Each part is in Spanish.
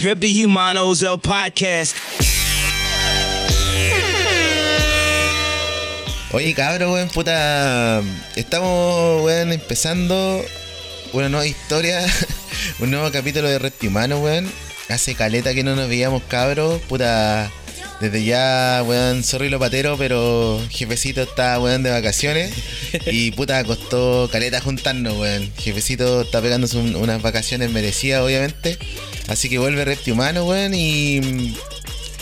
Rip the Humanos, el podcast. Oye, cabro, weón, puta. Estamos, weón, empezando una nueva historia, un nuevo capítulo de Reptimano, weón. Hace caleta que no nos veíamos, cabro, puta. Desde ya, weón, sorry lo patero, pero jefecito está, weón, de vacaciones. Y puta, costó caleta juntarnos, weón. Jefecito está pegándose un- unas vacaciones merecidas, obviamente. Así que vuelve Reptimano, weón, y.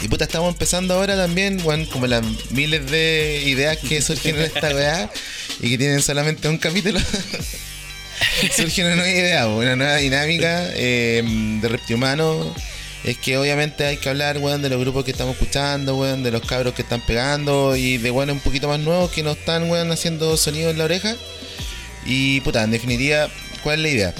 Y puta, estamos empezando ahora también, weón, como las miles de ideas que surgen en esta weá y que tienen solamente un capítulo. Surge una nueva idea, una nueva dinámica eh, de Reptihumano. Es que obviamente hay que hablar, weón, de los grupos que estamos escuchando, weón, de los cabros que están pegando y de weones un poquito más nuevos que no están, weón, haciendo sonido en la oreja. Y puta, en definitiva, ¿cuál es la idea?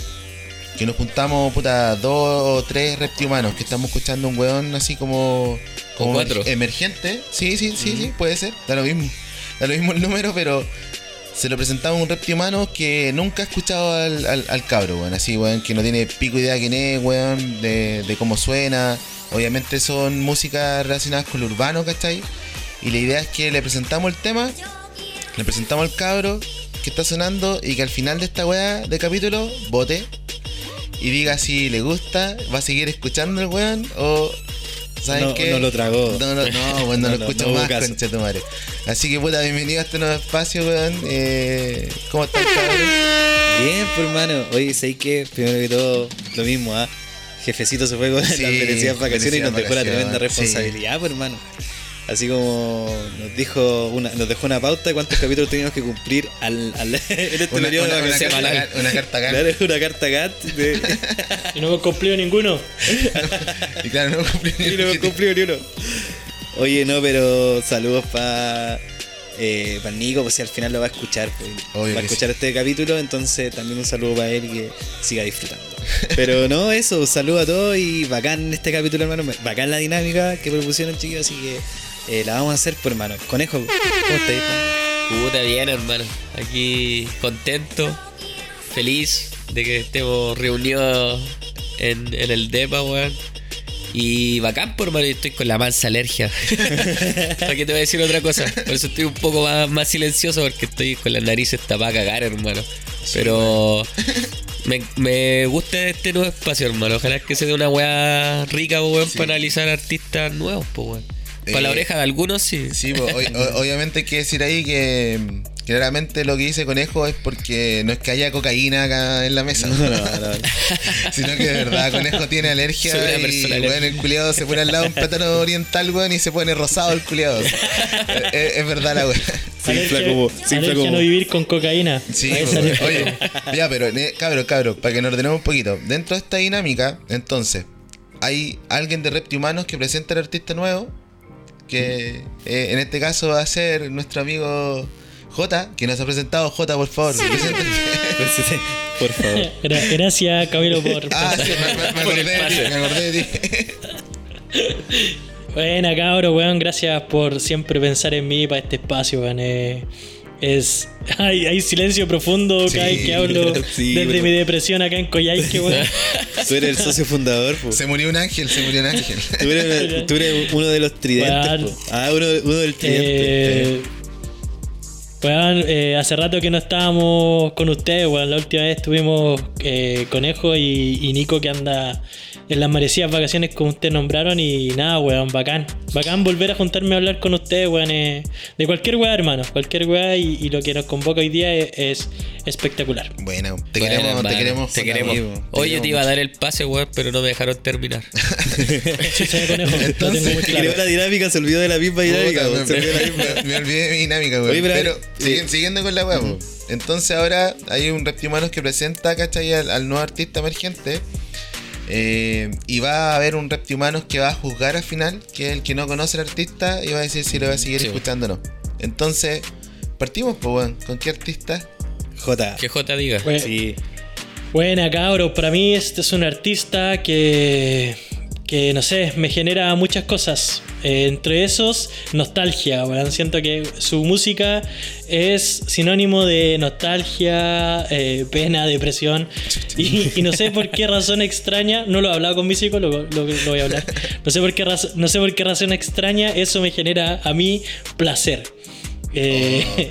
Que nos juntamos, puta, dos o tres reptihumanos que estamos escuchando un weón así como. como cuatro. Emergente. Sí, sí, sí, sí, puede ser. Da lo mismo. Da lo mismo el número, pero se lo presentamos a un reptihumano que nunca ha escuchado al, al, al cabro, weón. Así, weón, que no tiene pico idea quién es, weón, de, de cómo suena. Obviamente son músicas relacionadas con lo urbano, ¿cachai? Y la idea es que le presentamos el tema, le presentamos al cabro que está sonando y que al final de esta weá de capítulo vote y diga si le gusta, va a seguir escuchando el weón o. ¿Saben No- qué? no lo tragó. No, no, no, weón, no, No, lo escucho no más, concha tu madre. Así que puta, bienvenido a este nuevo espacio, weón. Eh, ¿Cómo están, cabrón? Bien, pues hermano. Oye, sé que primero que todo, lo mismo, ¿ah? Jefecito se fue con Sí, las merecidas vacaciones y nos dejó la tremenda responsabilidad, pues hermano. Así como nos dijo una, nos dejó una pauta de cuántos capítulos teníamos que cumplir al, al- en este Una, periodo una- carta, una carta acá. Claro, una carta GAT de, Y no hemos cumplido ninguno. Y claro, no cumplí ni y no hemos cumplido ni uno. Oye, no, pero saludos para eh, pa Nico, pues si al final lo va a escuchar, pues, va a escuchar este capítulo, entonces también un saludo para él y que siga disfrutando. Pero no, eso, un saludo a todos y bacán este capítulo, hermano, bacán la dinámica que propusieron, chiquillos, así que eh, la vamos a hacer por hermano. Conejo, ¿cómo estás? Juan? Puta bien, hermano. Aquí contento, feliz de que estemos reunidos en, en el DEPA, weón. Y bacán, por hermano, yo estoy con la mansa alergia. ¿Para qué te voy a decir otra cosa? Por eso estoy un poco más, más silencioso porque estoy con las narices tapadas a cagar, hermano. Pero me, me gusta este nuevo espacio, hermano. Ojalá que se dé una weá rica, weón, Sí. para analizar artistas nuevos, pues, weón. Para la Eh, oreja de algunos, sí. Sí, pues, o- o- obviamente hay que decir ahí que claramente lo que dice Conejo es porque no es que haya cocaína acá en la mesa, No, no, no. sino que de verdad Conejo tiene alergia y persona bueno, el culiado se pone al lado de un plátano oriental, weón, y se pone rosado el culiado. es, es verdad la weón. Alergia- como, alergia como- no vivir con cocaína. Sí, sale. oye, ya, pero, eh, cabros, cabros, para que nos ordenemos un poquito. Dentro de esta dinámica, entonces, hay alguien de Reptihumanos que presenta al artista nuevo, que eh, en este caso va a ser nuestro amigo J, que nos ha presentado. J, por favor, preséntate. Por favor. Gra- Gracias, Camilo, por. Ah, sí, me, me- me Por acordé me acordé de ti. Buena, cabro, weón. Gracias por siempre pensar en mí para este espacio, weón. Eh, es. Hay, hay silencio profundo cada vez Sí, que hablo sí, desde pero- mi depresión acá en Coyhaique, weón. Tú eres el socio fundador, po. Se murió un ángel, se murió un ángel. Tú eres, tú eres uno de los tridentes. Po. Ah, uno, uno del tridente. Eh, weón, eh, hace rato que no estábamos con ustedes, weón. La última vez estuvimos eh, Conejo y, y Nico que anda en las merecidas vacaciones como ustedes nombraron y nada, weón, bacán. Bacán volver a juntarme a hablar con ustedes, weón. eh, de cualquier weá, hermano. Cualquier weá y, y lo que nos convoca hoy día es, es espectacular. Bueno, te Bueno, queremos, te queremos. Te queremos. weón. Oye, yo te iba a dar el pase, weón, pero no me dejaron terminar. Chucha de Conejo, lo tengo muy Se claro. creó la dinámica, se olvidó de la misma dinámica. Puta, me, Se olvidó de la misma. me- me olvidé de mi dinámica, weón. Oye, pero- pero siguen- siguiendo con la po. Entonces ahora hay un reptihumanos que presenta, ¿cachai? Al, al nuevo artista emergente. Eh, y va a haber un reptihumanos que va a juzgar al final, que es el que no conoce al artista, y va a decir si lo va a seguir Sí. escuchando o no. Entonces, partimos, pues, weón. ¿Con qué artista? J. Que J diga. Bueno, Sí. Buena, cabros. Para mí este es un artista que, que no sé, me genera muchas cosas. Eh, entre esos, nostalgia, weón. Siento que su música es sinónimo de nostalgia, eh, pena, depresión. Y, y no sé por qué razón extraña, no lo he hablado con mi psicólogo, lo, lo voy a hablar. No sé, por qué razón, no sé por qué razón extraña eso me genera a mí placer. Eh,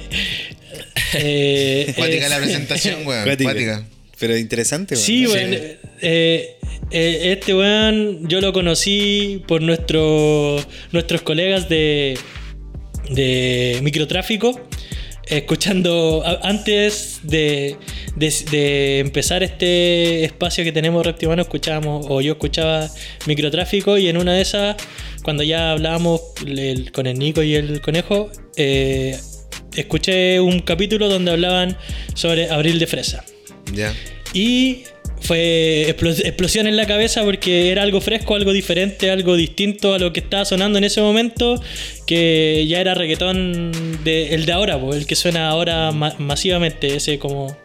eh, Cuática es- la presentación, weón. Cuática. Pero interesante, weón. Sí, weón. eh, eh, este weón yo lo conocí por nuestro, nuestros colegas de, de microtráfico. Escuchando a- antes de, de- de empezar este espacio que tenemos Reptimano, escuchábamos, o yo escuchaba microtráfico, y en una de esas, cuando ya hablábamos el- con el Nico y el conejo, eh, escuché un capítulo donde hablaban sobre Abril de Fresa. Y fue explo- explosión en la cabeza porque era algo fresco, algo diferente, algo distinto a lo que estaba sonando en ese momento, que ya era reggaetón de, el de ahora, el que suena ahora ma- masivamente, ese como,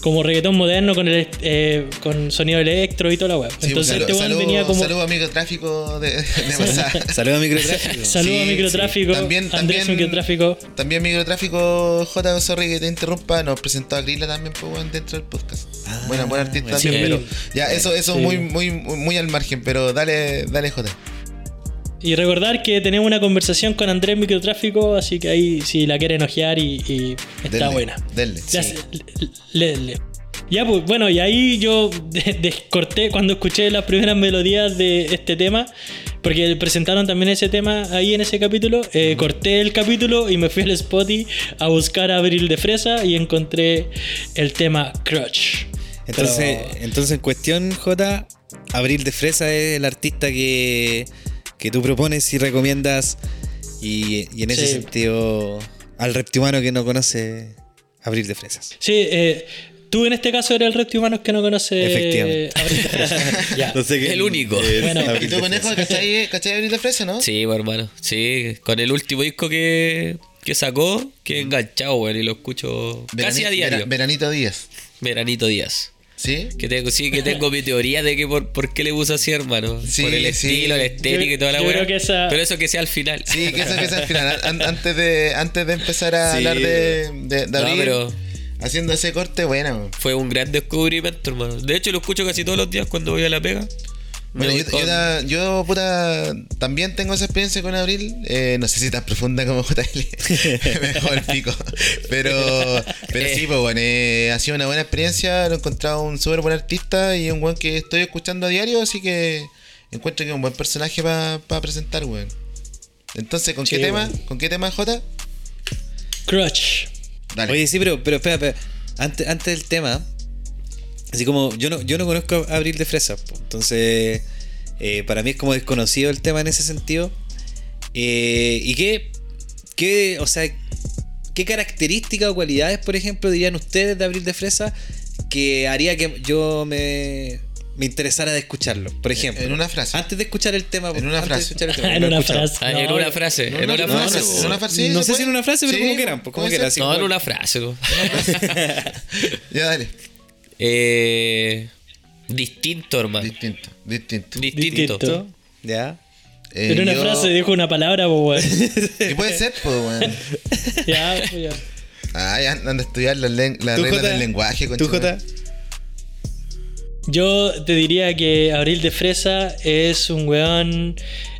como reggaetón moderno con el eh, con sonido electro y toda la web. Sí, Entonces saludo, este weón saludo- venía como... saludo a microtráfico de, de pasada. Saludos a Microtráfico. Saludos Sí, a microtráfico, sí. También- Andrés también- microtráfico. También microtráfico, J. Sorry que te interrumpa, nos presentó a Grilla también pues, dentro del podcast. Ah, buena, buena artista también, Sí. pero ya, eso, eso Sí. muy, muy, muy al margen, pero dale, dale J. Y recordar que tenemos una conversación con Andrés Microtráfico, así que ahí si la quieren ojear y, y está Denle, buena. denle, le- le- Ya, pues bueno, y ahí yo de- descorté cuando escuché las primeras melodías de este tema, porque presentaron también ese tema ahí en ese capítulo. eh, corté el capítulo y me fui al Spotify a buscar a Abril de Fresa y encontré el tema Crutch. Entonces, Pero- entonces en cuestión, J, Abril de Fresa es el artista que, que tú propones y recomiendas. Y, y en ese Sí. sentido, al reptimano que no conoce Abril de Fresas. Sí, eh, tú en este caso eres el resto humano que no conoce Efectivamente. a Abril de Fresa. Ya. No sé qué- El único. es Bueno. ¿Y tú, conejo, Fresa. cachai, cachai de Fresa, no? Sí, pues, hermano. Sí, con el último disco que, que sacó, que enganchado, weón, y lo escucho casi a diario. Vera- Veranito Díaz. Veranito Díaz. ¿Sí? Que tengo, sí, que tengo mi teoría de que por, por qué le puso así, hermano. Sí, por el sí. estilo, la estética y toda la yo weá. creo que esa- Pero eso que sea al final. Sí, que eso que es al final. An- antes, de, antes de empezar a Sí. hablar de, de, de No, Abril, pero- haciendo ese corte, bueno. Fue un gran descubrimiento, hermano. De hecho, lo escucho casi todos los días cuando voy a la pega. Bueno, yo, yo, puta, también tengo esa experiencia con Abril. Eh, no sé si tan profunda como JL. Me dejó el pico. Pero, pero sí, pues bueno, eh, ha sido una buena experiencia. Lo he encontrado un súper buen artista y un buen que estoy escuchando a diario. Así que encuentro que es un buen personaje para presentar, weón. Entonces, ¿con Sí, qué tema? ¿Con qué tema, J? Crutch. Dale. Oye, sí, pero, pero espera, espera. Antes, antes del tema, así como yo no, yo no conozco a Abril de Fresa, entonces eh, para mí es como desconocido el tema en ese sentido. Eh, ¿Y qué, qué, o sea, qué características o cualidades, por ejemplo, dirían ustedes de Abril de Fresa que haría que yo me, me interesara de escucharlo? Por ejemplo, en una frase. Antes de escuchar el tema, En una frase. en una frase. En No, una frase. en una frase. en una frase, no sé si en una frase, pero Sí, como quieran, pues, como quieran. No, en una frase. ya, dale. Eh, distinto, hermano. Distinto, distinto. Distinto. Distinto. Ya. Eh, Pero una yo- frase dijo una palabra, pues, weón. Y puede ser, pues, weón. ya, pues, ya. Ay, andan a estudiar las, ¿Tú, reglas del lenguaje, ¿Tú, concha, Jota? Yo te diría que Abril de Fresa es un weón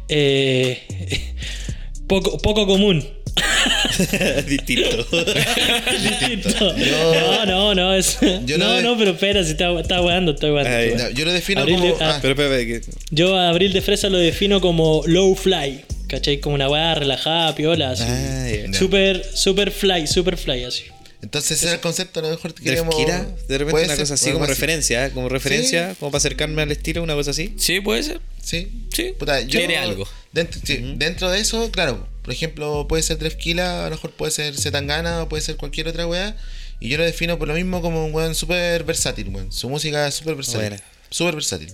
eh, poco, poco común. Distinto. Distinto. No, no, no. Es, yo no, de- no, pero espera, si está, está weando, está está No, yo lo defino Abril como. de- ah, Pero, espera, espera, que- Yo a Abril de Fresa lo defino como low fly. ¿Cachai? Como una weá relajada, piola, así. Ah. Super, super fly, super fly, así. Entonces ese era el concepto, a lo mejor que De queríamos. Kira, de repente una ser, cosa así como referencia, ¿eh? como referencia, como para acercarme al estilo, una cosa así. Sí, puede ser. Sí. Sí. Puta, yo, Tiene algo. Dentro, sí, dentro de eso, claro. Por ejemplo, puede ser Drefkila, a lo mejor puede ser Zetangana o puede ser cualquier otra weá. Y yo lo defino por lo mismo como un weón súper versátil, weón. Su música es súper versátil. Buena. Súper versátil.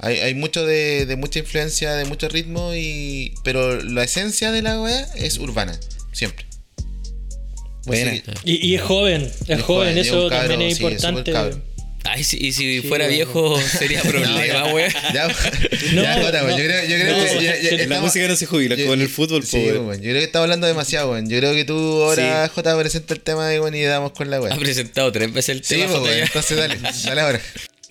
Hay, hay mucho de, de mucha influencia, de mucho ritmo, y pero la esencia de la weá es urbana, siempre. Buena. Que- Y, y es joven, es, Es joven, es eso cabro, también es sí, es importante. cabro. Ay, si- y si fuera viejo sería problema. Ya, No, ya, Jota, no. yo creo, yo creo No, que ya- ya la La estamos- música no se jubila, yo- como en el fútbol, Sí, po, yo creo que estamos hablando demasiado, weón. Yo creo que tú ahora, Jota, presenta el tema de weón y damos con la Ha weón. presentado tres veces el Sí, tema. pues, weón. ya. Entonces dale, dale ahora.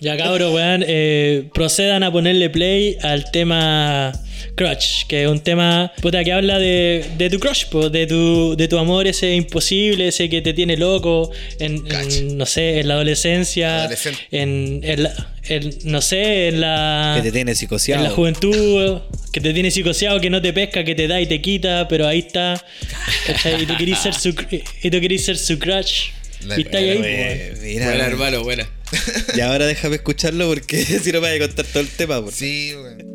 Ya cabros, weón, eh, procedan a ponerle play al tema Crush, que es un tema puta que habla de, de tu crush, po, de tu, de tu amor ese imposible, ese que te tiene loco, en, en, no sé, en la adolescencia, en, en la- en, no sé, en la... Que te tiene En psicoseado. la juventud, que te tiene psicoseado, que no te pesca, que te da y te quita, pero ahí está. ¿cachai? Y tú querís ser su, y tú querís ser su crush. Y está ahí, eh, Mira, Buena, hermano, buena. Y ahora déjame escucharlo porque si no me voy a contar todo el tema. por- Sí, weón.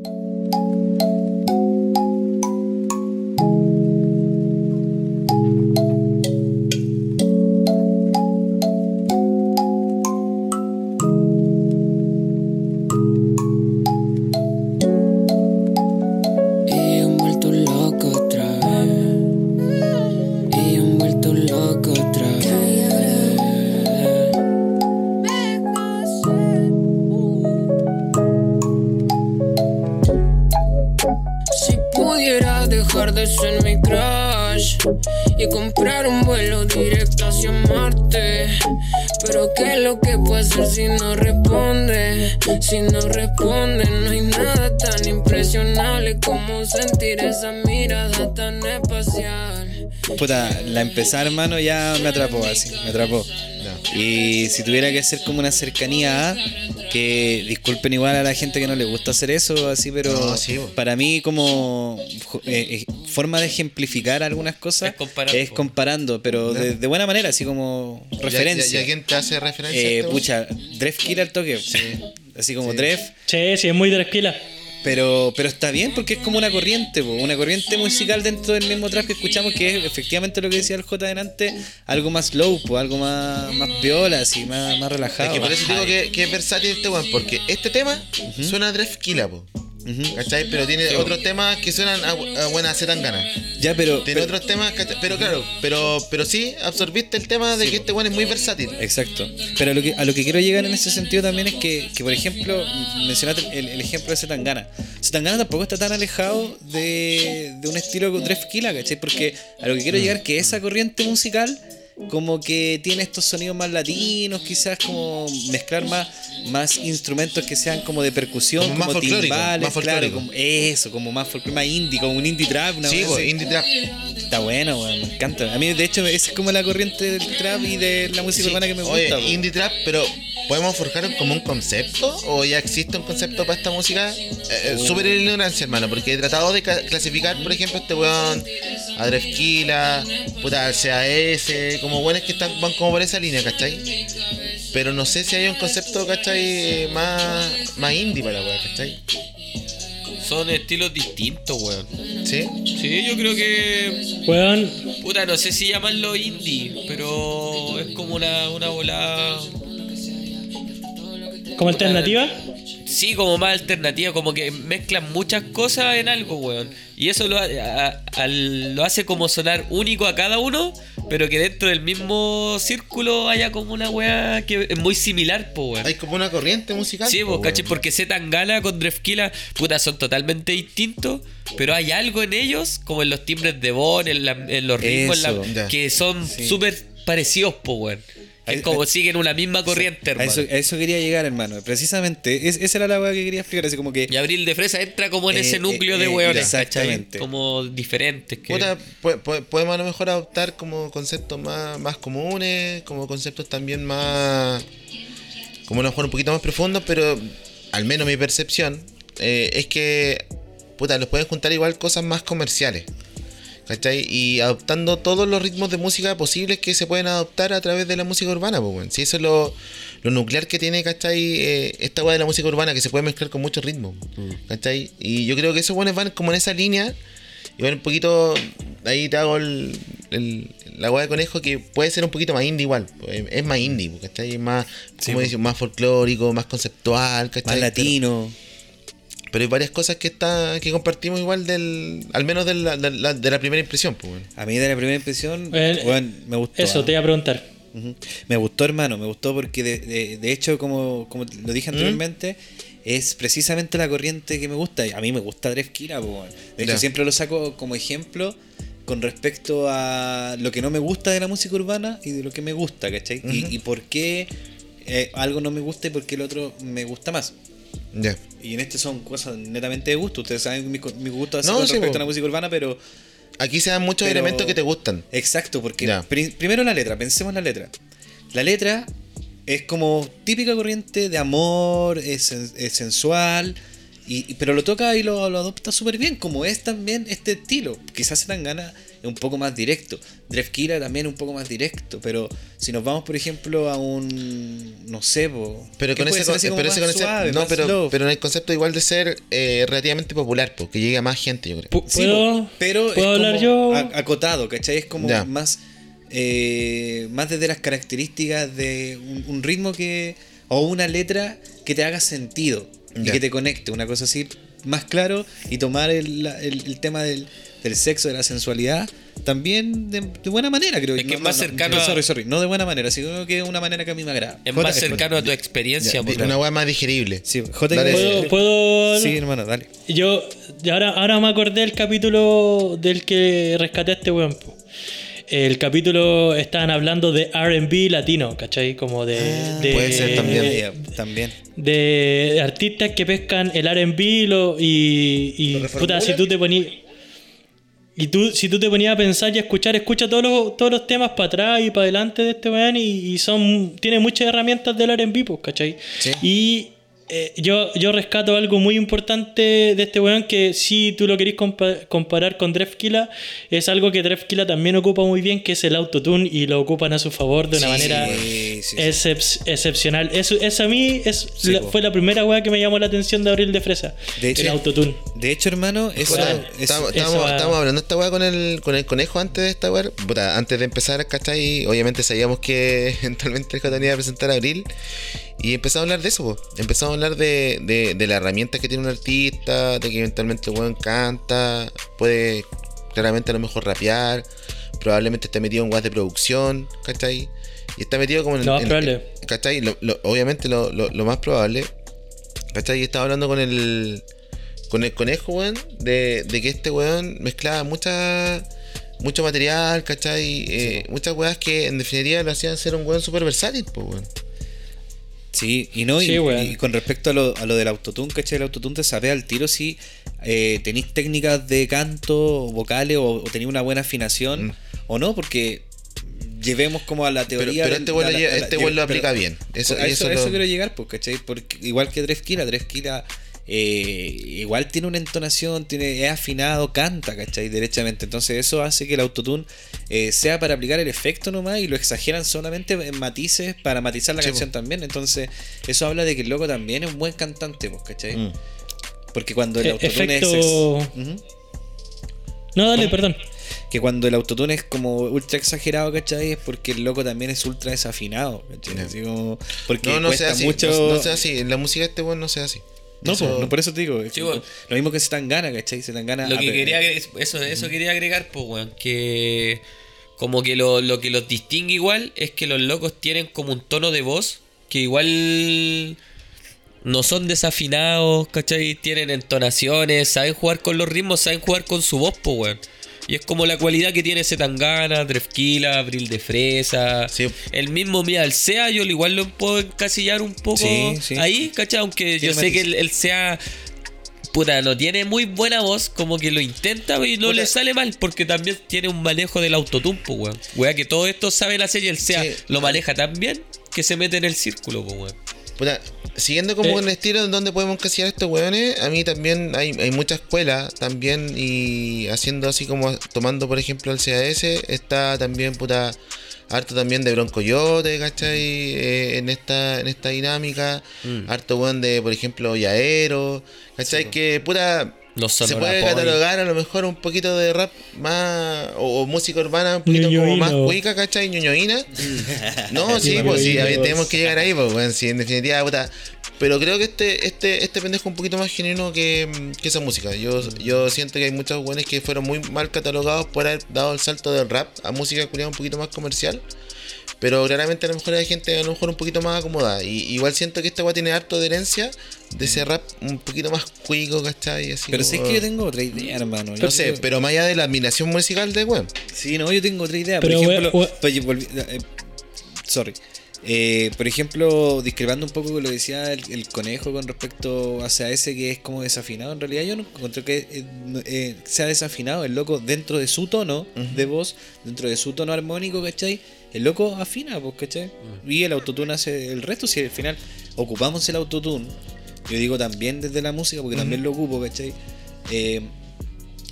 Pero ¿qué es lo que hacer si no responde? Si no responde, no hay nada tan impresionable como sentir esa mirada tan espacial. Puta, la empezar, hermano, ya me atrapó así, me atrapó. Y si tuviera que hacer como una cercanía a, que disculpen igual a la gente que no le gusta hacer eso, así, pero No, sí, para mí como eh, eh, forma de ejemplificar algunas cosas Es comparar, es po. comparando, pero de, de buena manera, así como ¿Y a- referencia. ¿Y a quién te hace referencia? Eh, pucha, Dref Killer al toque. Así como Sí. Dref. Sí, sí, es muy tranquila. Pero, pero está bien porque es como una corriente, po, una corriente musical dentro del mismo trap que escuchamos, que es efectivamente lo que decía el J delante, algo más low, po, algo más, más piola, así, más, más relajado. Es que por eso digo que, que es versátil este weón, porque este tema suena a po. ¿Cachai? Pero tiene otros temas que suenan a, a buena Z Tangana. Ya, pero. Tiene pero- otros temas, ¿cachai? pero claro, pero, pero sí absorbiste el tema de que este weón es muy versátil. Exacto. Pero a lo, que, a lo que quiero llegar en ese sentido también es que, que por ejemplo, mencionaste el, el ejemplo de Zetangana. Zetangana tampoco está tan alejado de, de un estilo con Dref Killa, ¿cachai? Porque a lo que quiero llegar es que esa corriente musical como que tiene estos sonidos más latinos, quizás como mezclar más, más instrumentos que sean como de percusión, Como como, más folclórico, timbales, más claro, como eso, como más más indie, como un indie trap, una Sí, así. indie trap. Está bueno, me encanta. A mí, de hecho, esa es como la corriente del trap y de la música Sí, urbana que me oye, gusta. po. indie trap, pero ¿podemos forjar como un concepto? ¿O ya existe un concepto para esta música? Eh, eh, Súper en ignorancia, hermano, porque he tratado de ca- clasificar, por ejemplo, este weón, a Drefkila, puta, CAS, como buenos que están, van como por esa línea, ¿cachai? Pero no sé si hay un concepto, ¿cachai? Más, más indie para la weá, ¿cachai? Son estilos distintos, weón. ¿Sí? Sí, yo creo que. Weón, Puta, no sé si llamarlo indie, pero es como una, una volada. como alternativa. Sí, como más alternativa, como que mezclan muchas cosas en algo, weón. Y eso lo, a- lo hace como sonar único a cada uno, pero que dentro del mismo círculo haya como una weá que es muy similar, po, weón. Hay como una corriente musical. Sí, po, vos, caché, weón. porque Z Tangana con Drefkila, puta, son totalmente distintos, pero hay algo en ellos, como en los timbres de voz, en, la- en los ritmos, en la- que son súper parecidos, po, weón. Que como ahí- siguen una misma corriente, A hermano. eso, a eso quería llegar, hermano. Precisamente, es- esa era la weá que quería explicar. Así como que. Y Abril de Fresa entra como en Eh, ese núcleo eh, de eh, weones, exactamente. ¿cachai? Como diferentes. Que... Puta, po- po- podemos a lo mejor adoptar como conceptos más, más comunes, como conceptos también más, como a lo mejor un poquito más profundos, pero al menos mi percepción eh, es que, puta, los pueden juntar igual cosas más comerciales. ¿Cachai? Y adoptando todos los ritmos de música posibles que se pueden adoptar a través de la música urbana, pues, weón. Si eso es lo, lo nuclear que tiene, ¿cachai? Eh, esta weá de la música urbana que se puede mezclar con muchos ritmos, ¿cachai? Y yo creo que esos buenos van como en esa línea y van un poquito. Ahí te hago el, el- la hueá de conejo que puede ser un poquito más indie igual. pues, Es más indie, pues, ¿cachai? Es más, Sí, como dice, más folclórico, más conceptual, ¿cachai? Más latino. Pero, pero hay varias cosas que está, que compartimos igual del. Al menos de la, de la, de la primera impresión, pues bueno. A mí de la primera impresión, me gustó. Eso, ah. te iba a preguntar. Me gustó, hermano, me gustó porque de, de- de hecho, como, como lo dije anteriormente, es precisamente la corriente que me gusta. A mí me gusta Drefkira, weón. De hecho, siempre lo saco como ejemplo con respecto a lo que no me gusta de la música urbana y de lo que me gusta, ¿cachai? y, y por qué eh, algo no me gusta y por qué el otro me gusta más. Y en este son cosas netamente de gusto. Ustedes saben mi, mi gusto No, con sí, respecto po. a la música urbana, pero Aquí se dan muchos Pero- elementos que te gustan. Exacto, porque pri- primero la letra, pensemos en la letra. La letra es como típica corriente de amor, es, sen- es sensual, y, pero lo toca y lo, lo adopta súper bien, como es también este estilo. Quizás se dan ganas un poco más directo. Drefkira también un poco más directo, pero si nos vamos, por ejemplo, a un. No sé, po, Pero ¿qué con ese, con- pero ese concepto, suave, no, más pero, slow? pero en el concepto igual de ser eh, relativamente popular, pues, que llegue a más gente, yo creo. Sí, ¿Puedo, po, pero ¿puedo es hablar como yo? acotado, ¿cachai? Es como Ya. más eh, más desde las características de un, un ritmo que o una letra que te haga sentido y que te conecte, una cosa así más claro y tomar el- el tema del, del sexo, de la sensualidad también de, de buena manera, creo. Es que es más cercano no, a- sorry, sorry, no de buena manera, sino que es una manera que a mí me agrada. Es Jota- más cercano a tu experiencia, Ya, una weá más digerible. Sí, J- Dale. ¿Puedo, puedo- Sí, hermano, dale. Yo, ahora, ahora me acordé del capítulo del que rescaté a este weón. El capítulo estaban hablando de RB latino, ¿cachai? Como de. de- puede ser también. de- Ya, también. de artistas que pescan el RB y lo- y, y puta, si tú te ponías y tú si tú te ponías a pensar y a escuchar escucha todos los, todos los temas para atrás y para adelante de este weón y, y son tiene muchas herramientas del R&B pues, ¿cachai? Sí. y eh, yo, yo rescato algo muy importante de este weón que si tú lo querés compa- comparar con Drefkila es algo que Drefkila también ocupa muy bien que es el autotune y lo ocupan a su favor de una Sí, manera sí, sí. excep- excepcional. Eso, eso a mí es la- fue la primera weá que me llamó la atención de Abril de Fresa. De hecho- el autotune. De hecho, hermano, eso, estábamos, hablando de esta weá con el, con el conejo antes de esta weá. Antes de empezar, ¿cachai? Obviamente sabíamos que eventualmente el Jota iba a presentar a Abril. Y empezamos a hablar de eso, po. empezamos a hablar de, de, de las herramientas que tiene un artista, de que eventualmente el weón canta, puede claramente a lo mejor rapear, probablemente está metido en weas de producción, ¿cachai? Y está metido como en Lo más en- probable. ¿cachai? Lo- lo- obviamente lo, lo- más probable, ¿cachai? Y estaba hablando con el con el conejo, weón, de, de que este weón mezclaba mucha, mucho material, ¿cachai? Eh, muchas weas que en definitiva lo hacían ser un weón súper versátil, pues, weón. Sí, y no, y, Sí, weón. y con respecto a lo, a lo del autotune, ¿cachai? El autotune te sapea al tiro si eh, tenéis técnicas de canto, vocales, o, o tenéis una buena afinación, Mm. o no, porque llevemos como a la Pero, teoría. pero del- este lo, la- lle- a la- este lo pero- aplica bien. Eso, a eso, eso a eso lo- quiero llegar, pues, ¿cachai? Porque igual que Drefkila, Drefkila eh, igual tiene una entonación, tiene, es afinado, canta, ¿cachai? Derechamente. Entonces eso hace que el autotune eh, sea para aplicar el efecto nomás y lo exageran solamente en matices para matizar la canción también. Entonces eso habla de que el loco también es un buen cantante, pues, ¿cachai? Mm. Porque cuando el E- autotune efecto- es... No, dale, perdón. Que cuando el autotune es como ultra exagerado, ¿cachai? Es porque el loco también es ultra desafinado, ¿cachai? Así como... Porque No, no cuesta sea así. mucho... No, no sea así. En la música de este weón no sea así. No, Eso- po, no, por eso te digo. es Sí, como- bueno. Lo mismo que se tan gana, ¿cachai? Se tan gana. Lo que quería eso, eso quería agregar, pues, weón, que como que lo, lo que los distingue igual es que los locos tienen como un tono de voz que igual no son desafinados, ¿cachai? Tienen entonaciones, saben jugar con los ritmos, saben jugar con su voz, pues, weón. Y es como la cualidad que tiene Zetangana, Drefkila, Abril de Fresa. Sí. El mismo Mía el SEA, yo igual lo puedo encasillar un poco Sí, sí. ahí, ¿cachai? Aunque yo sé que el, el SEA puta, no tiene muy buena voz, como que lo intenta y no Puta. le sale mal, porque también tiene un manejo del autotune, pues, weón. Weón, que todo esto saben hacer y el SEA Sí. lo maneja tan bien que se mete en el círculo, weón. Puta, siguiendo como Eh. el estilo en donde podemos encasillar estos weones, a mí también hay, hay mucha escuela también y haciendo así como tomando por ejemplo el CAS, está también puta harto también de Broncoyote, ¿cachai? Eh, en esta en esta dinámica, Mm. harto weón de por ejemplo Yaero, ¿cachai? que puta Los se puede catalogar a lo mejor un poquito de rap más o, o música urbana un poquito como más cuica, ¿cachai? ñoñoína. No, sí, pues sí, ver, tenemos que llegar ahí, pues, weón, sí, en definitiva, puta. Pero creo que este, este, este pendejo es un poquito más genuino que, que esa música. Yo, yo siento que hay muchos buenos que fueron muy mal catalogados por haber dado el salto del rap a música culiada un poquito más comercial. Pero claramente a lo mejor hay gente a lo mejor un poquito más acomodada. Y igual siento que esta weá tiene harto de herencia de ese rap un poquito más cuico, ¿cachai? Así Pero como- que yo tengo otra idea, hermano. Yo No sé, creo- pero más allá de la admiración musical de weón. Sí, no, yo tengo otra idea. Pero, por ejemplo, we- we- oye, volvi- eh, sorry. Eh, por ejemplo, discrepando un poco con lo que decía el, el conejo con respecto a ese que es como desafinado, en realidad yo no encuentro que eh, eh, sea desafinado. El loco, dentro de su tono de voz, dentro de su tono armónico, ¿cachai? El loco afina, pues, ¿cachai? Y el autotune hace el resto. Si al final ocupamos el autotune, yo digo también desde la música, porque también lo ocupo, ¿cachai?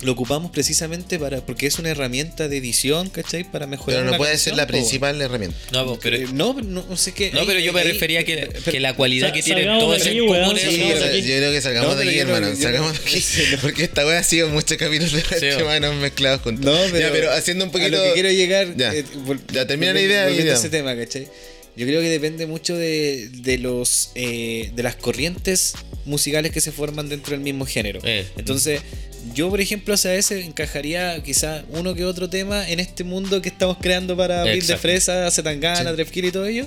Lo ocupamos precisamente para porque es una herramienta de edición, ¿cachai? Para mejorar Pero no una puede canción, ser la po, principal herramienta. No, po, pero, Eh, no, no, no sé qué. no, ahí- pero yo me ahí- refería a que, pero- que la cualidad que en aquí, weón, común sí, yo creo que salgamos No, de aquí, hermano. yo- salgamos de aquí. Porque esta wea ha sido muchos capítulos de Sí, este hermano mezclados juntos. No, pero, Ya, pero haciendo un poquito. A lo que quiero llegar. Ya. eh, vol- Ya, termina la idea volviendo a ese tema, ¿cachai? Yo creo que depende mucho de, de los eh, de las corrientes musicales que se forman dentro del mismo género. Eh. Entonces, yo, por ejemplo, sea, ese encajaría quizá uno que otro tema en este mundo que estamos creando para Bill de. Fresa, Zetangana, Sí. Trapkir y todo ello.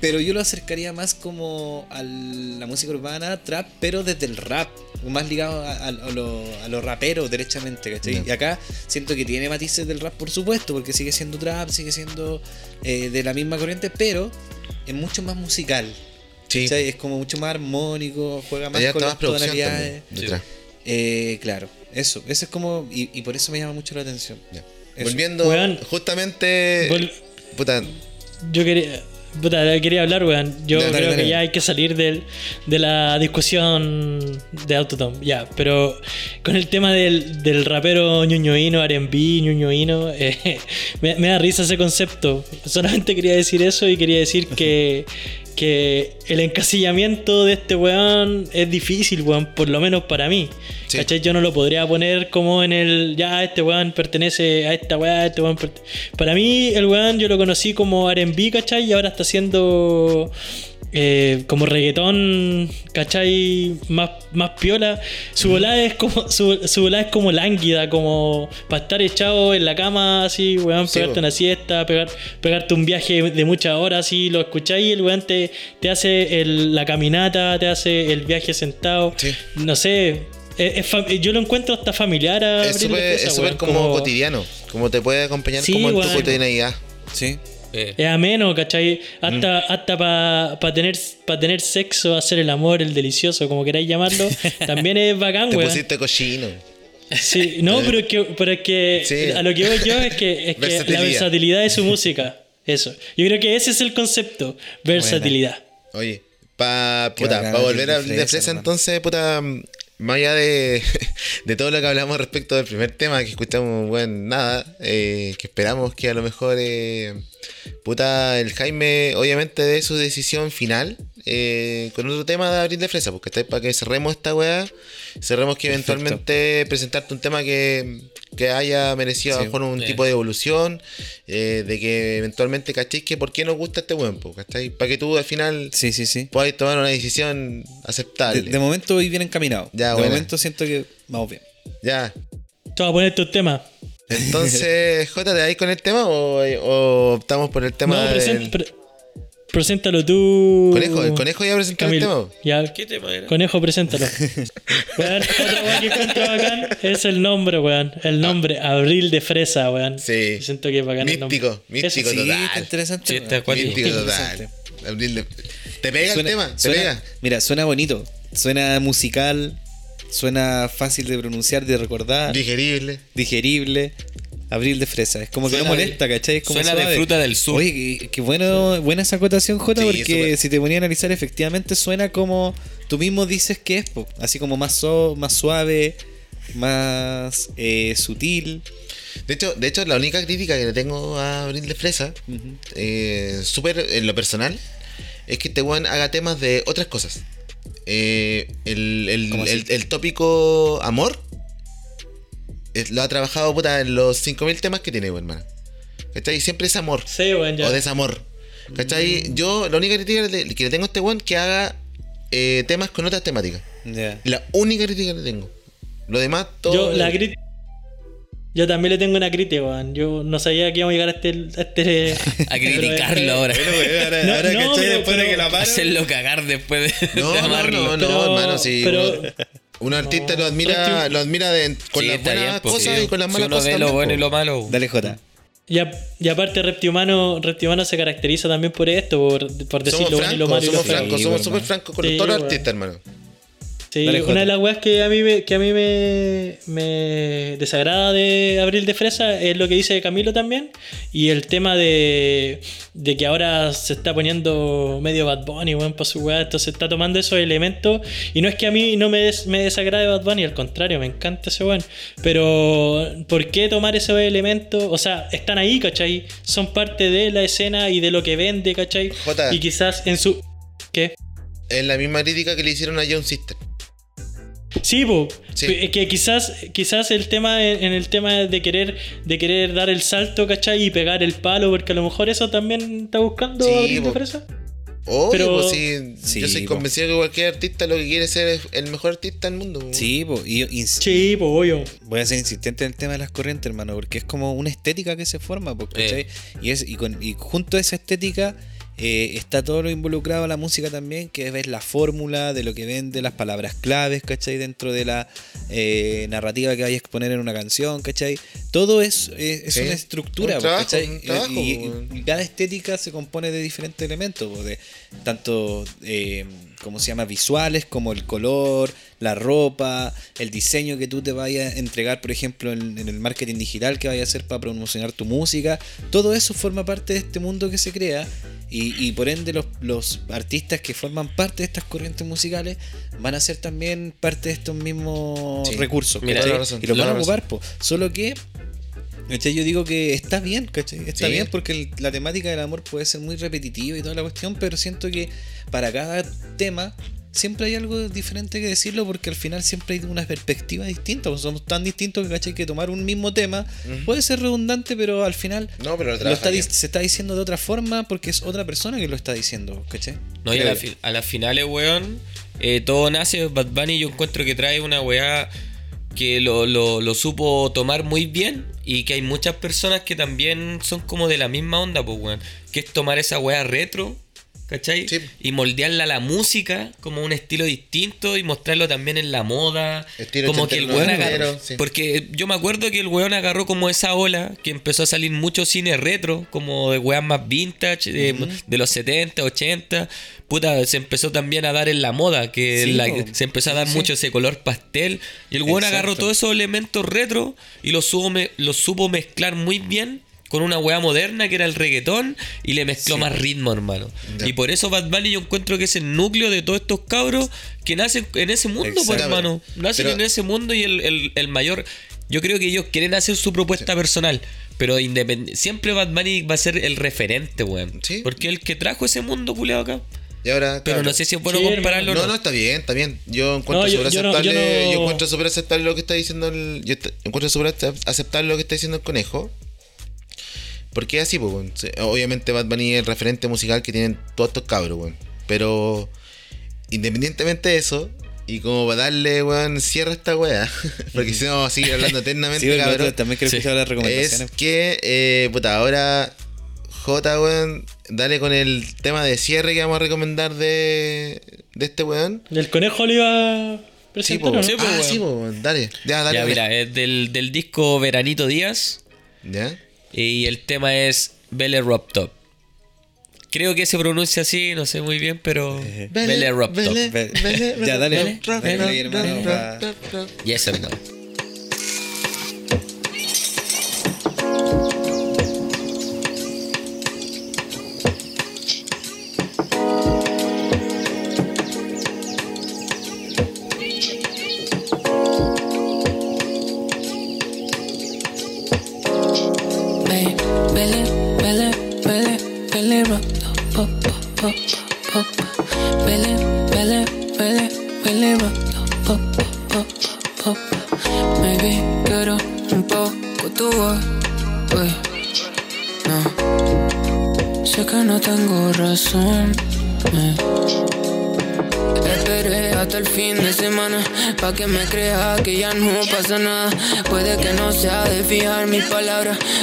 Pero yo lo acercaría más como a la música urbana, trap, pero desde el rap, más ligado a, a- a lo, a lo rapero derechamente, ¿cachai? Y acá siento que tiene matices del rap, por supuesto, porque sigue siendo trap, sigue siendo eh, de la misma corriente, pero es mucho más musical. Sí. ¿cachai? Es como mucho más armónico, juega más Allá con las tonalidades. Eh, claro, eso, eso es como, y, y por eso me llama mucho la atención. Volviendo, justamente. Vol- Puta, Yo quería, puta, quería hablar, weón. Yo creo dale. que ya hay que salir del, de la discusión de Autotome, ya. Pero con el tema del, del rapero ñuñoíno, R&B, ñuñoíno, eh, me, me da risa ese concepto. Solamente quería decir eso y quería decir que, que el encasillamiento de este weón es difícil, weón, por lo menos para mí. Sí. ¿Cachai? Yo no lo podría poner como en el. Ya, este weón pertenece a esta weá, este weón. Para mí, el weón yo lo conocí como RB, ¿cachai? Y ahora está haciendo. Eh, como reggaetón, ¿cachai? Más, más piola. Su volada es como. Su, su volada es como lánguida, como para estar echado en la cama, así, weón, pegarte una siesta, pegar, pegarte un viaje de muchas horas, así, lo escucháis y el weón te, te hace el- la caminata, te hace el viaje sentado. Sí. No sé. es- es fam- yo lo encuentro hasta familiar a es súper weón, como, cotidiano. Como te puede acompañar Sí, como en tu cotidianidad. Sí. Eh, Es ameno, ¿cachai? Hasta, Mm. hasta para tener, pa tener sexo, hacer el amor, el delicioso, como queráis llamarlo, también es bacán, Te weón. pusiste cochino. Sí, no, pero es que, pero es que Sí. a lo que voy yo es que, es que la Versatilidad. de su música. Eso. Yo creo que ese es el concepto. Versatilidad. Oye, para pa volver a de de Fresa, entonces, puta, más allá de, de todo lo que hablamos respecto del primer tema, que escuchamos, bueno, nada, eh, que esperamos que a lo mejor, eh, puta, el Jaime, obviamente, dé su decisión final eh, con otro tema de Abril de Fresa, porque está para que cerremos esta weá, cerremos que Perfecto. eventualmente presentarte un tema que, que haya merecido a lo Sí. mejor un Eh. tipo de evolución, eh, de que eventualmente cachéis que por qué nos gusta este weón. Para que tú al final Sí, sí, sí. podáis tomar una decisión aceptable. De, de momento voy bien encaminado. Ya, de buena. momento siento que vamos bien. Ya. Te voy a poner tus temas. Entonces, J, ¿te dais con el tema o, o optamos por el tema No, del- present- pre- preséntalo tú. Conejo? El conejo ya presentó el tema. Ya, ¿Qué tema era? Conejo, preséntalo. weón, otra weá que encuentro bacán es el nombre, weón. El nombre, Abril de Fresa, weón. Sí. Siento que es bacán el nombre. Místico, místico Eso total. interesante. Sí, está acuático. Místico total. Abril de- ¿Te pega Suena- el tema? ¿Te suena- pega? Mira, suena bonito. Suena musical. Suena fácil de pronunciar, de recordar. Digerible. digerible. Abril de fresa. Es como que no de- molesta, ¿cachai? Es como suena de fruta del sur. Oye, qué, bueno, buena esa acotación, Jota, Sí, porque si te ponía a analizar, efectivamente suena como tú mismo dices que es, po. así como más, so- más suave, más eh, sutil. De hecho, de hecho, la única crítica que le tengo a Abril de Fresa, eh, súper en lo personal, es que este weón haga temas de otras cosas. Eh, el, el- el- el tópico amor lo ha trabajado puta, en los 5000 temas que tiene, weón, hermano. ¿Cachai? Siempre es amor Sí, weón, ya. o desamor. ¿Cachai? Yo, la única crítica que le- tengo a este weón que haga eh, temas con otras temáticas. Ya. La única crítica que le tengo. Lo demás, todo. Yo, la, cri- Yo también le tengo una crítica, weón. Yo no sabía que íbamos a llegar a este. A, este- A criticarlo ahora. Bueno, ahora, No, ahora no, ¿cachai? pero- Después de pero- que la paro. Hacerlo cagar después de, No, de no, amarlo. no, no, Pero- hermano, sí. pero- un artista No, lo admira, lo admira de- con Sí, las buenas bien, pues, cosas sí. y con las Si malas uno cosas. ve lo también, bueno y lo malo. Dale, Jota. Y, a- y aparte, Reptimano, Reptimano se caracteriza también por esto, por, por decir Somos lo bueno y lo malo somos francos, Sí, somos súper francos con Sí, todos los artistas, hermano. Sí, Dale, una de las weas que a mí me, que a mí me, me desagrada de Abril de Fresa es lo que dice Camilo también. Y el tema de, de que ahora se está poniendo medio Bad Bunny, weón, para su wea. Entonces está tomando esos elementos. Y no es que a mí no me, des- me desagrade Bad Bunny, al contrario, me encanta ese weón. Pero, ¿por qué tomar esos elementos? O sea, están ahí, ¿cachai? Son parte de la escena y de lo que vende, ¿cachai? Jota. Y quizás en su. ¿Qué? Es la misma crítica que le hicieron a John Sister. Sí, po. Sí. P- que quizás, quizás el tema en el tema de querer, de querer dar el salto, ¿cachai? Y pegar el palo, porque a lo mejor eso también está buscando Sí, Abril de po. Fresa. Obvio, Pero- pues sí, Sí, yo soy po. convencido que cualquier artista lo que quiere es ser el mejor artista del mundo. po. Sí, po, y yo Sí, pues obvio. voy a ser insistente en el tema de las corrientes, hermano, porque es como una estética que se forma, po, ¿cachai? Y, es, y, con, y junto a esa estética eh, está todo lo involucrado a la música también, que es ver la fórmula de lo que vende, las palabras claves, ¿cachai? Dentro de la eh, narrativa que vaya a exponer en una canción, ¿cachai? Todo es, es, una estructura, Un po, trabajo, ¿cachai? un trabajo, y, cada estética se compone de diferentes elementos, de tanto, eh, ¿cómo se llama? Visuales, como el color, la ropa, el diseño que tú te vayas a entregar, por ejemplo, en, en el marketing digital que vayas a hacer para promocionar tu música. Todo eso forma parte de este mundo que se crea y, y por ende los, los artistas que forman parte de estas corrientes musicales van a ser también parte de estos mismos Sí. recursos. Y los van a ocupar, po. solo que ¿cachai? Yo digo que está bien, ¿cachai? Está Sí. bien porque el- la temática del amor puede ser muy repetitiva y toda la cuestión, pero siento que para cada tema siempre hay algo diferente que decirlo porque al final siempre hay una perspectiva distinta. pues somos tan distintos que, ¿cachai? Que tomar un mismo tema puede ser redundante, pero al final No, pero lo lo trabaja está, di- bien. se está diciendo de otra forma porque es otra persona que lo está diciendo, ¿cachai? No, y a, la a las finales, weón, eh, todo nace. Bad Bunny yo encuentro que trae una weá que lo, lo, lo supo tomar muy bien y que hay muchas personas que también son como de la misma onda, pues, weón. Que es tomar esa weá retro, ¿cachai? Sí. Y moldearla a la música como un estilo distinto y mostrarlo también en la moda. Estilo como que el weón agarró. sí. Porque yo me acuerdo que el weón agarró como esa ola que empezó a salir mucho cine retro, como de weas más vintage, de, de los 70, 80. Puta, se empezó también a dar en la moda, que Sí, la- po. se empezó a dar mucho ese color pastel. Y el weón Exacto. agarró todos esos elementos retro y los supo, los supo mezclar muy bien. Con una wea moderna que era el reggaetón y le mezcló más ritmo, hermano. Ya. Y por eso Bad Bunny yo encuentro que es el núcleo de todos estos cabros que nacen en ese mundo, pues, hermano. Nacen Pero- en ese mundo y el, el- el mayor. Yo creo que ellos quieren hacer su propuesta personal. Pero independ- siempre Bad Bunny va a ser el referente, weón. Sí. Porque el que trajo ese mundo culeado acá. Y ahora, Pero claro. no sé si es bueno Sí, compararlo No, no. no, está bien, está bien. Yo encuentro No, súper aceptable. yo Yo, no- encuentro súper aceptable lo que está diciendo el. Yo encuentro súper acep- aceptable lo que está diciendo el conejo. Porque es así, pues, Obviamente Bad Bunny es el referente musical que tienen todos estos cabros, weón. Pero independientemente de eso, y como para darle, weón, cierra esta weá. porque si no vamos a seguir hablando eternamente, Sí, cabrón. nosotros también quiero Sí. escuchar las Es recomendaciones. que, eh, puta, ahora J, weón, dale con el tema de cierre que vamos a recomendar de, de este weón. ¿El conejo lo iba a Sí, presentar po, no? Sí, po, ah, weón. sí, po, dale. Ya, dale. ya, mira, es del, del disco Veranito Díaz. ¿Ya? Y el tema es Belle Rock Top. Creo que se pronuncia así, no sé muy bien, pero. Belle Rock Top. Ya, dale, vele, ahí, hermano,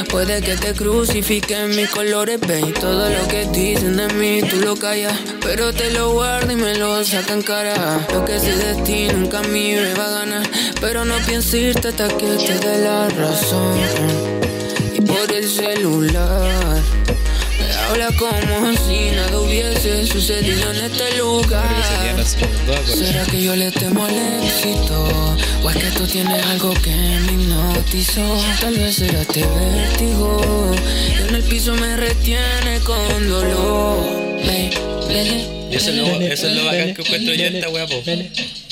puede que te crucifiquen mis colores, ve. y Todo lo que dicen de mí tú lo callas, pero te lo guardo y me lo sacan cara. Lo que se destino nunca a mí me va a ganar, pero no pienso irte hasta que te dé la razón. Y por el celular. Habla como si nada hubiese sucedido en este lugar. Acordes. ¿Será que yo le temo al éxito? ¿O es que tú tienes algo que me hipnotizó? Tal vez será este vértigo que en el piso me retiene con dolor. Y eso es lo, eso es lo bacán que encuentro yo en esta po.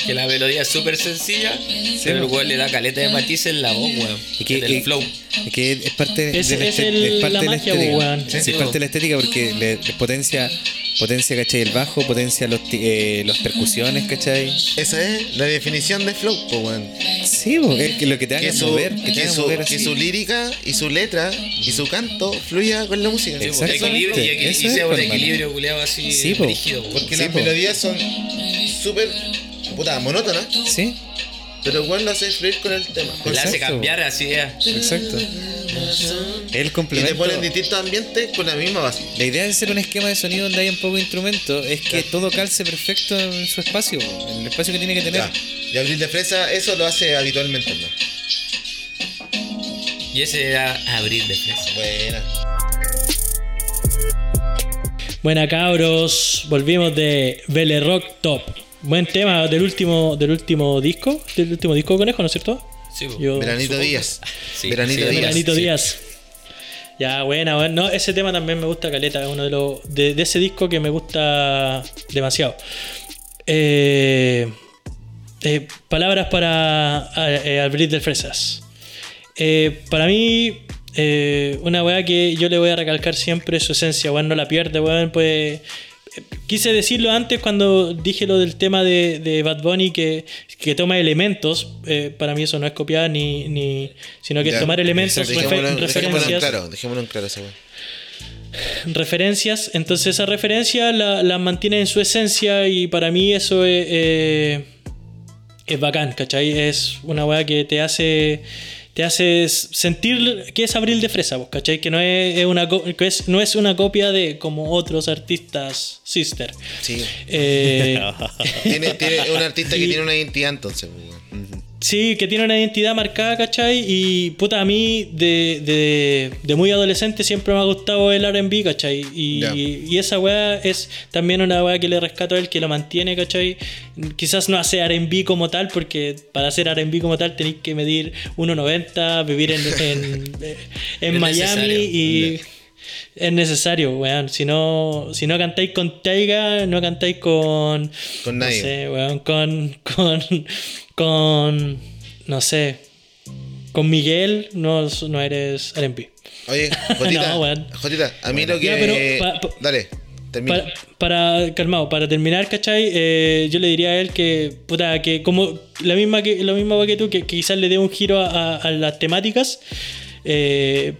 Que la melodía es súper sencilla, pero el weón le da caleta de matices en la voz, weón. Y que- en el y- flow. Es que es parte Es- de la, es este- el- es parte la de la magia, estética. weón. Sí, Sí, es parte de la estética porque le, le potencia, potencia, ¿cachai? El bajo, potencia los, ti- eh, las percusiones, ¿cachai? Esa es la definición de flow, po, weón. Sí, es que lo que te haga Que su, mover, que te que, su, mover que su lírica y su letra y su canto fluya con la música. Sí, Exactamente, equilibrio y, y sea es, un equilibrio culeado así Sí, po. rígido, po. Porque Sí, las po. melodías son súper puta, monótonas, Sí, pero igual lo hace fluir con el tema. Le hace cambiar así, eh. exacto. El Y te complemento. ponen distintos ambientes con la misma base. La idea de hacer un esquema de sonido donde haya un poco de instrumento es que todo calce perfecto en su espacio, en el espacio que tiene que tener. Ya. Y Abril de Fresa eso lo hace habitualmente, ¿no? Y ese era Abril de Fresa. Buena. Buena cabros, volvimos de Vele Rock Top. Buen tema del último, del último disco, del último disco conejo, ¿no es cierto? Sí. Yo- Veranito Díaz. Sí, Veranito sí, Díaz. Veranito sí. Díaz. Ya, buena, buena. No, ese tema también me gusta caleta, es uno de los de, de ese disco que me gusta demasiado. Eh, eh, palabras para eh, Abril del Fresas. Eh, para mí, eh, una weá que yo le voy a recalcar siempre es su esencia, weón, no la pierde, weón, pues. Eh, Quise decirlo antes cuando dije lo del tema de, de Bad Bunny que, que toma elementos. eh, para mí eso no es copiar ni, ni sino que Ya. es tomar elementos, refer- dejémoslo en referencias claro, dejémoslo en claro esa weá. referencias, entonces esa referencia la, la mantiene en su esencia y para mí eso es, eh, es bacán, ¿cachai? Es una weá que te hace te hace sentir que es Abril de Fresa, ¿cachai? Que no es, una que es- no es una copia de como otros artistas sister. Sí. Eh, Tiene, tiene un artista que tiene una identidad entonces, weón. Sí, que tiene una identidad marcada, ¿cachai? Y puta, a mí de, de, de muy adolescente siempre me ha gustado el RB, ¿cachai? Y, esa weá es también una weá que le rescato a él, que lo mantiene, ¿cachai? Quizás no hace RB como tal, porque para hacer RB como tal tenéis que medir 1,90, vivir en, en, Miami necesario. y. Es necesario, weón. Si no, si no cantáis con Taiga, no cantáis con. Con no nadie. sé, weón. Con. Con. Con. No sé. Con Miguel, no, no eres RB. Oye, Jotita, No, weón. Jotita, a mí lo que. Ya, pero pa- pa- Dale, termina. Para, para, calmado, para terminar, ¿cachai? Eh, yo le diría a él que, puta, que como la misma que, lo mismo que tú, que, que quizás le dé un giro a, a- a las temáticas eh,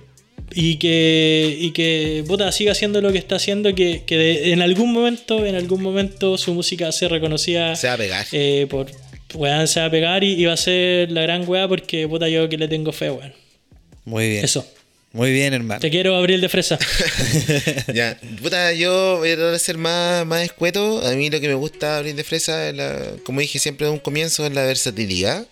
y que, y que, puta, siga haciendo lo que está haciendo, que, que de- en algún momento, en algún momento su música sea reconocida Se va a pegar. eh, por, weón, se va a pegar y, y va a ser la gran weá porque, puta, yo que le tengo fe, weón. Muy bien. Eso. Muy bien, hermano. Te quiero, Abril de Fresa. Ya, puta, yo voy a tratar de ser más, más escueto. A mí lo que me gusta abrir de fresa, es la- como dije siempre de un comienzo, es la versatilidad.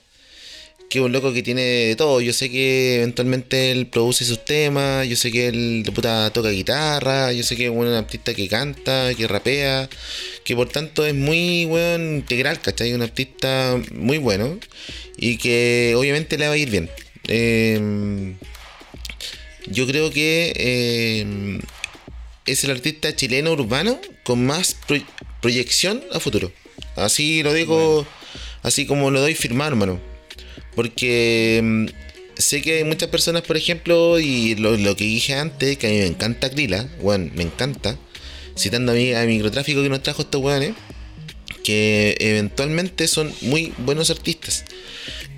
Que es un loco que tiene de todo. Yo sé que eventualmente él produce sus temas. Yo sé que él puta, toca guitarra. Yo sé que es un artista que canta, que rapea. Que por tanto es muy weón, integral, ¿cachai? Un artista muy bueno. Y que obviamente le va a ir bien. Eh, yo creo que eh, es el artista chileno urbano con más pro- proyección a futuro. Así lo digo, así como lo doy firmar, hermano. Porque mm, sé que hay muchas personas, por ejemplo, y lo, que dije antes, que a mí me encanta Krila, bueno, me encanta, citando a, mi, a microtráfico que nos trajo estos weones, que eventualmente son muy buenos artistas.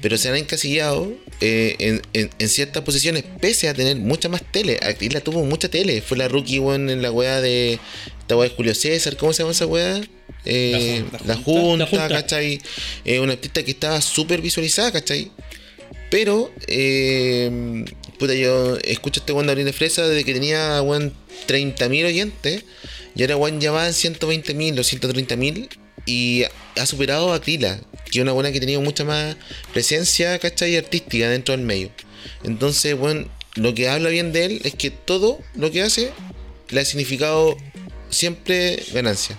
Pero se han encasillado eh, en, en- en ciertas posiciones, pese a tener mucha más tele. Aquila tuvo mucha tele. Fue la rookie, weón, en la weá de. Esta weá de Julio César, ¿cómo se llama esa weá? Eh, La la, Junta. La Junta. ¿cachai? Eh, una artista que estaba súper visualizada, ¿cachai? Pero, eh, puta, yo escucho a este weón de Abril de Fresa desde que tenía, weón, 30.000 oyentes. Y ahora, weón, ya va en 120.000 o 130.000. Y ha superado a Krila, que es una buena que tenía mucha más presencia, ¿cachai? Artística dentro del medio. Entonces, weón, lo que habla bien de él es que todo lo que hace le ha significado siempre ganancia.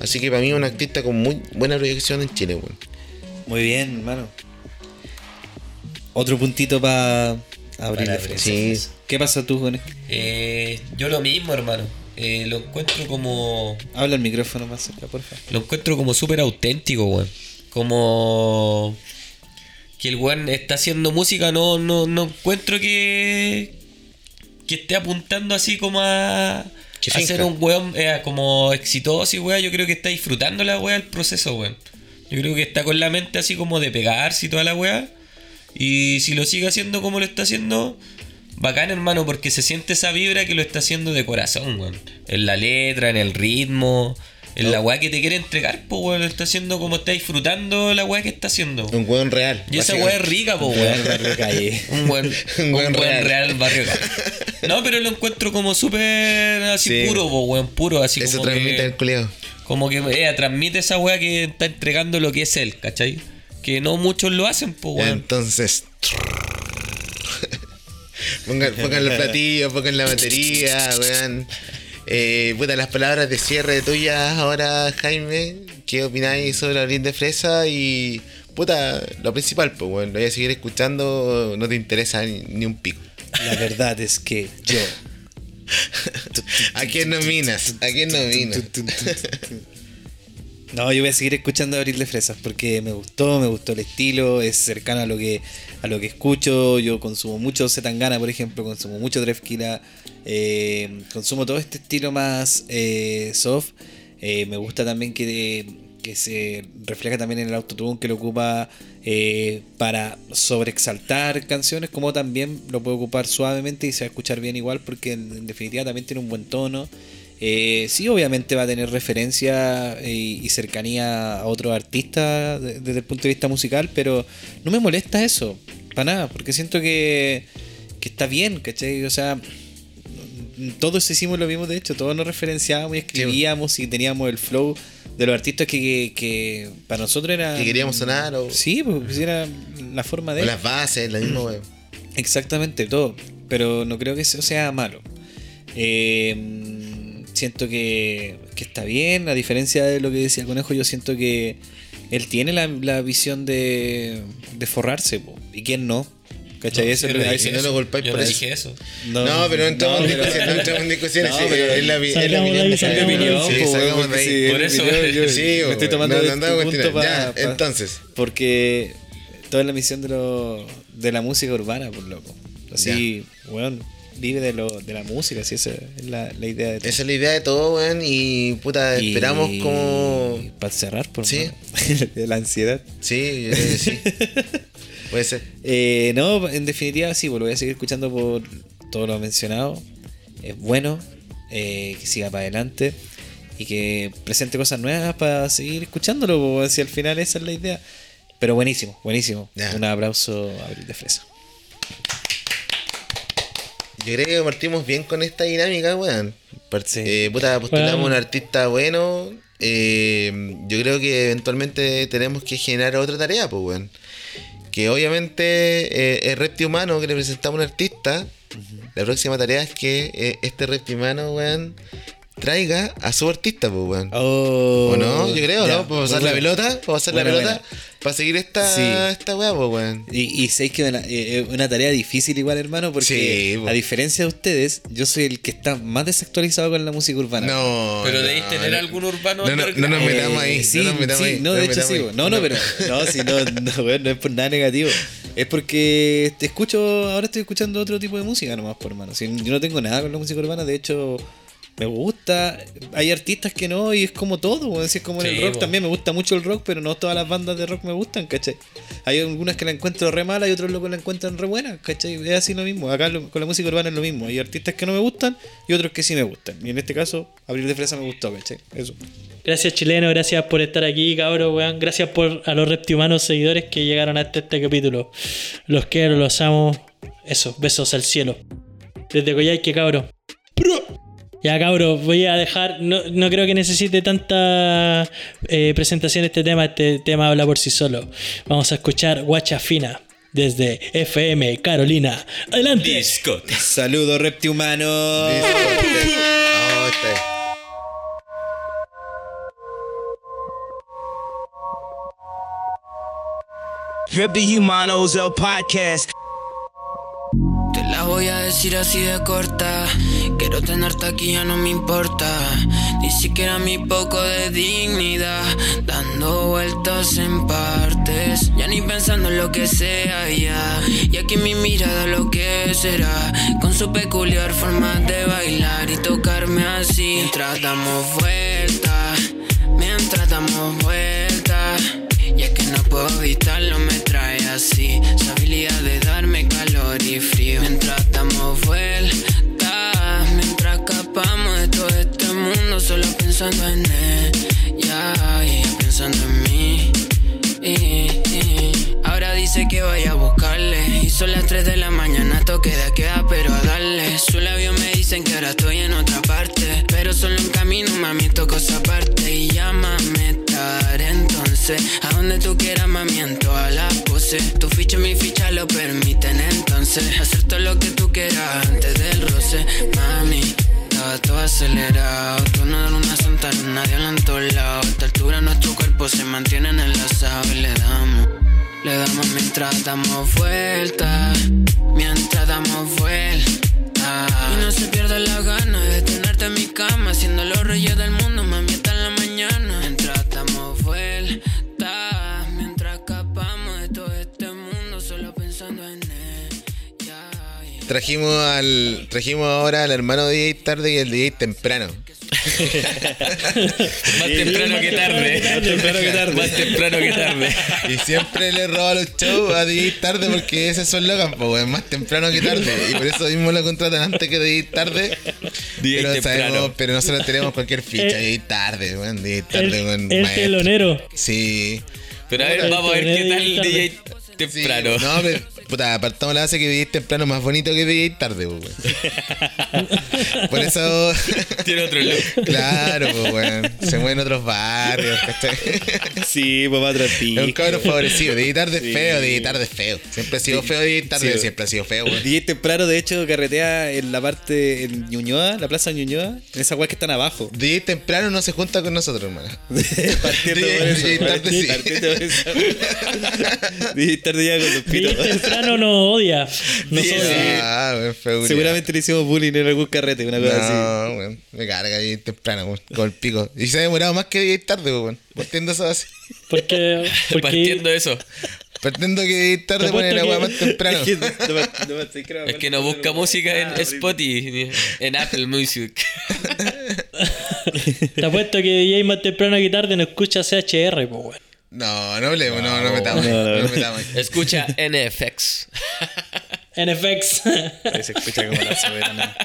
Así que para mí es un artista con muy buena proyección en Chile, weón. Muy bien, hermano. Otro puntito para Para de fresa. Sí. ¿Qué pasó tú con esto? Eh, yo lo mismo, hermano. Eh, lo encuentro como. Habla el micrófono más cerca, por favor. Lo encuentro como súper auténtico, weón. Como. Que el weón está haciendo música, no, no, no encuentro que. Que esté apuntando así como a. A ser un weón eh, como exitoso y weón. Yo creo que está disfrutando la weá el proceso, weón. Yo creo que está con la mente así como de pegarse y toda la weá. Y si lo sigue haciendo como lo está haciendo, bacán, hermano, porque se siente esa vibra que lo está haciendo de corazón, weón. En la letra, en el ritmo, en la weá que te quiere entregar, pues, weón. Lo está haciendo como está disfrutando la weá que está haciendo. Un weón real. Y esa weá es rica, pues, weón. Un buen, Un buen real. real barrio. No, pero lo encuentro como súper así Sí. puro, po, weón, puro, así Eso como transmite que, el culeo. como que eh, transmite esa weá que está entregando lo que es él, ¿cachai? Que no muchos lo hacen, pues, weón. Entonces. pongan, pongan los platillos, pongan la batería, weón. Eh, puta, las palabras de cierre tuyas ahora, Jaime. ¿Qué opináis sobre Abril de Fresa? Y. Puta, lo principal, pues, weón. Lo voy a seguir escuchando, no te interesa ni, ni un pico. La verdad es que yo. ¿A quién nominas? ¿A quién nominas? No, yo voy a seguir escuchando Abril de Fresas porque me gustó, me gustó el estilo, es cercano a lo que a lo que escucho. Yo consumo mucho Zetangana, por ejemplo, consumo mucho Drefkila, eh, consumo todo este estilo más eh, soft. Eh, me gusta también que, que se refleja también en el autotune que lo ocupa eh, para sobreexaltar canciones, como también lo puede ocupar suavemente y se va a escuchar bien igual porque en definitiva también tiene un buen tono. Eh, sí, obviamente va a tener referencia eh, y cercanía a otros artistas de- desde el punto de vista musical, pero no me molesta eso, para nada, porque siento que, que está bien, ¿cachai? O sea, todos hicimos lo mismo, de hecho, todos nos referenciábamos y escribíamos y teníamos el flow de los artistas que, que- que para nosotros era... Que queríamos sonar o, Sí, pues era la forma de... o las bases, la misma. Exactamente, todo. Pero no creo que eso sea malo. Eh, siento que, que está bien. A diferencia de lo que decía el conejo, yo siento que él tiene la, la visión de, de forrarse. po. ¿Y quién no? ¿Cachai? Eso es lo no que- si no lo Yo por no eso. dije eso. No, pero no entramos en discusiones, no entramos en discusiones. No, pero- es la, es la opinión Es opinión, Sí, de ahí. Por eso, yo- Sí, me estoy tomando no, no a punto cuestionar. pa- Ya, entonces. Porque toda la misión de, lo, de la música urbana, por loco. Así, weón, vive de, lo, de la música, así esa es la, la idea de todo. Esa es la idea de todo, weón. Y puta, Y- esperamos como. Para cerrar, por Sí. la ansiedad. Sí, que sí. Puede ser. Eh, no, en definitiva, sí, pues lo voy a seguir escuchando por todo lo mencionado. Es bueno, eh, que siga para adelante y que presente cosas nuevas para seguir escuchándolo, pues, si al final esa es la idea. Pero buenísimo, buenísimo. Un aplauso a Abril de Fresa. Yo creo que partimos bien con esta dinámica, weón. Sí. eh, puta, postulamos Weón. un artista bueno. eh, yo creo que eventualmente tenemos que generar otra tarea, pues, weón. Que obviamente eh, el repti humano que le presentamos a un artista. La próxima tarea es que eh, este repti humano, weón, traiga a su artista, pues, weón. Oh, ¿O no? Yo creo, ya, ¿no? Para pasar la pelota, para pasar la pelota, para seguir esta, Sí. esta weá, pues, weón. Y, y sé que es una, eh, una tarea difícil igual, hermano, porque Sí, a diferencia de ustedes, yo soy el que está más desactualizado con la música urbana. No. Pero no, debéis tener no. algún urbano No, no, no nos Eh, metamos ahí. Sí, no nos metamos sí, ahí. no, de hecho sí. No, no, pero. No, sí, no, no, weón, no es por nada negativo. Es porque te escucho. Ahora estoy escuchando otro tipo de música nomás, por hermano. Si yo no tengo nada con la música urbana, de hecho. Me gusta. Hay artistas que no, y es como todo. Así es como en Sí, el rock también. Me gusta mucho el rock, pero no todas las bandas de rock me gustan, ¿cachai? Hay algunas que la encuentro re mala y otros locos la encuentran re buena, ¿cachai? Es así lo mismo. Acá lo- con la música urbana es lo mismo. Hay artistas que no me gustan y otros que sí me gustan. Y en este caso, Abril de Fresa me gustó, ¿cachai? Eso. Gracias chileno, gracias por estar aquí, cabros, weón. Gracias por a los reptihumanos seguidores que llegaron hasta este capítulo. Los quiero, los amo. Eso, besos al cielo. Desde Coyhaique, cabros. Ya, cabros, voy a dejar. No, no creo que necesite tanta eh, presentación este tema. Este tema habla por sí solo. Vamos a escuchar Guacha Fina desde FM Carolina. Adelante. Discote. Saludos, reptihumano. Oh, está- Rippy Humanos, el podcast. Te la voy a decir así de corta. Quiero tenerte aquí, ya no me importa. Ni siquiera mi poco de dignidad. Dando vueltas en partes. Ya ni pensando en lo que sea ya. Y aquí mi mirada lo que será. Con su peculiar forma de bailar y tocarme así. Mientras damos vueltas. Mientras damos vueltas. Y es que no puedo evitarlo, me trae así. Su habilidad de pensando en ella y ella pensando en mí. Ahora dice que vaya a buscarle. Y son las 3 de la mañana, toque de queda, pero a darle. Su labio me dicen que ahora estoy en otra parte. Pero solo en camino, mami, toco esa parte. Y llámame tarde, entonces. A donde tú quieras, mami, en todas las poses. Tu ficha y mi ficha lo permiten, entonces. Hacer todo lo que tú quieras antes del roce, mami. Estaba todo acelerado, tú no eres una santa luna de en todos lados. A esta altura nuestro cuerpo se mantiene enlazado y le damos, le damos mientras damos vueltas, mientras damos vueltas. Y no se pierda la gana de tenerte en mi cama, siendo los reyes del mundo, mami, Trajimos al trajimos ahora al hermano de DJ tarde y el DJ temprano. Más temprano que tarde. Más temprano que tarde. Más temprano que tarde. Y siempre le roba los shows a DJ tarde porque ese es su logan, pues weón, más temprano que tarde. Y por eso mismo lo contratan antes que DJ tarde. DJ pero temprano. sabemos, pero nosotros tenemos cualquier ficha, Eh, DJ tarde, weón, DJ tarde, weón. el maestro. telonero. Sí. Pero a ver, vamos a ver qué tal Tarde. DJ Sí, temprano. No, pero, puta, apartamos la base que DJ temprano más bonito que DJ tarde, pues, weón. Por eso, Tiene otro look. claro, pues, weón. Se mueven otros barrios, ¿cachai? Sí, papá, Es un trapito. cabrón favorecido. DJ tarde es Sí. feo, DJ tarde es feo. Siempre ha sido feo, DJ tarde Sí. siempre ha sido feo, weón. DJ temprano, de hecho, carretea en la parte en Ñuñoa, la plaza Ñuñoa, en esas weas que están abajo. DJ temprano no se junta con nosotros, hermano. Partiendo DJ por eso. DJ tarde sí. Partiendo por eso. DJ tarde ya con los pitos. Temprano nos odia. Nos Sí, odia. Ah, weón. Seguramente le hicimos bullying en algún carrete, una cosa así. No, weón. Me carga DJ temprano, weón. Con el pico. Y se ha demorado más que DJ tarde, weón. Partiendo eso así. Porque, porque Partiendo eso. Pretendo que tarde Te pone la weá más temprano. Es que no no creo- Es que no busca música en Ah, Spotify, en Apple Music. te apuesto que DJ más temprano que tarde no escucha CHR, pues, weón. No, no hablemos, no, no metamos. No, no, No, no. metamos. Escucha NFX. NFX. Ahí se escucha como la soberana.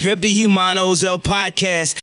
Rippy Humanos, el podcast.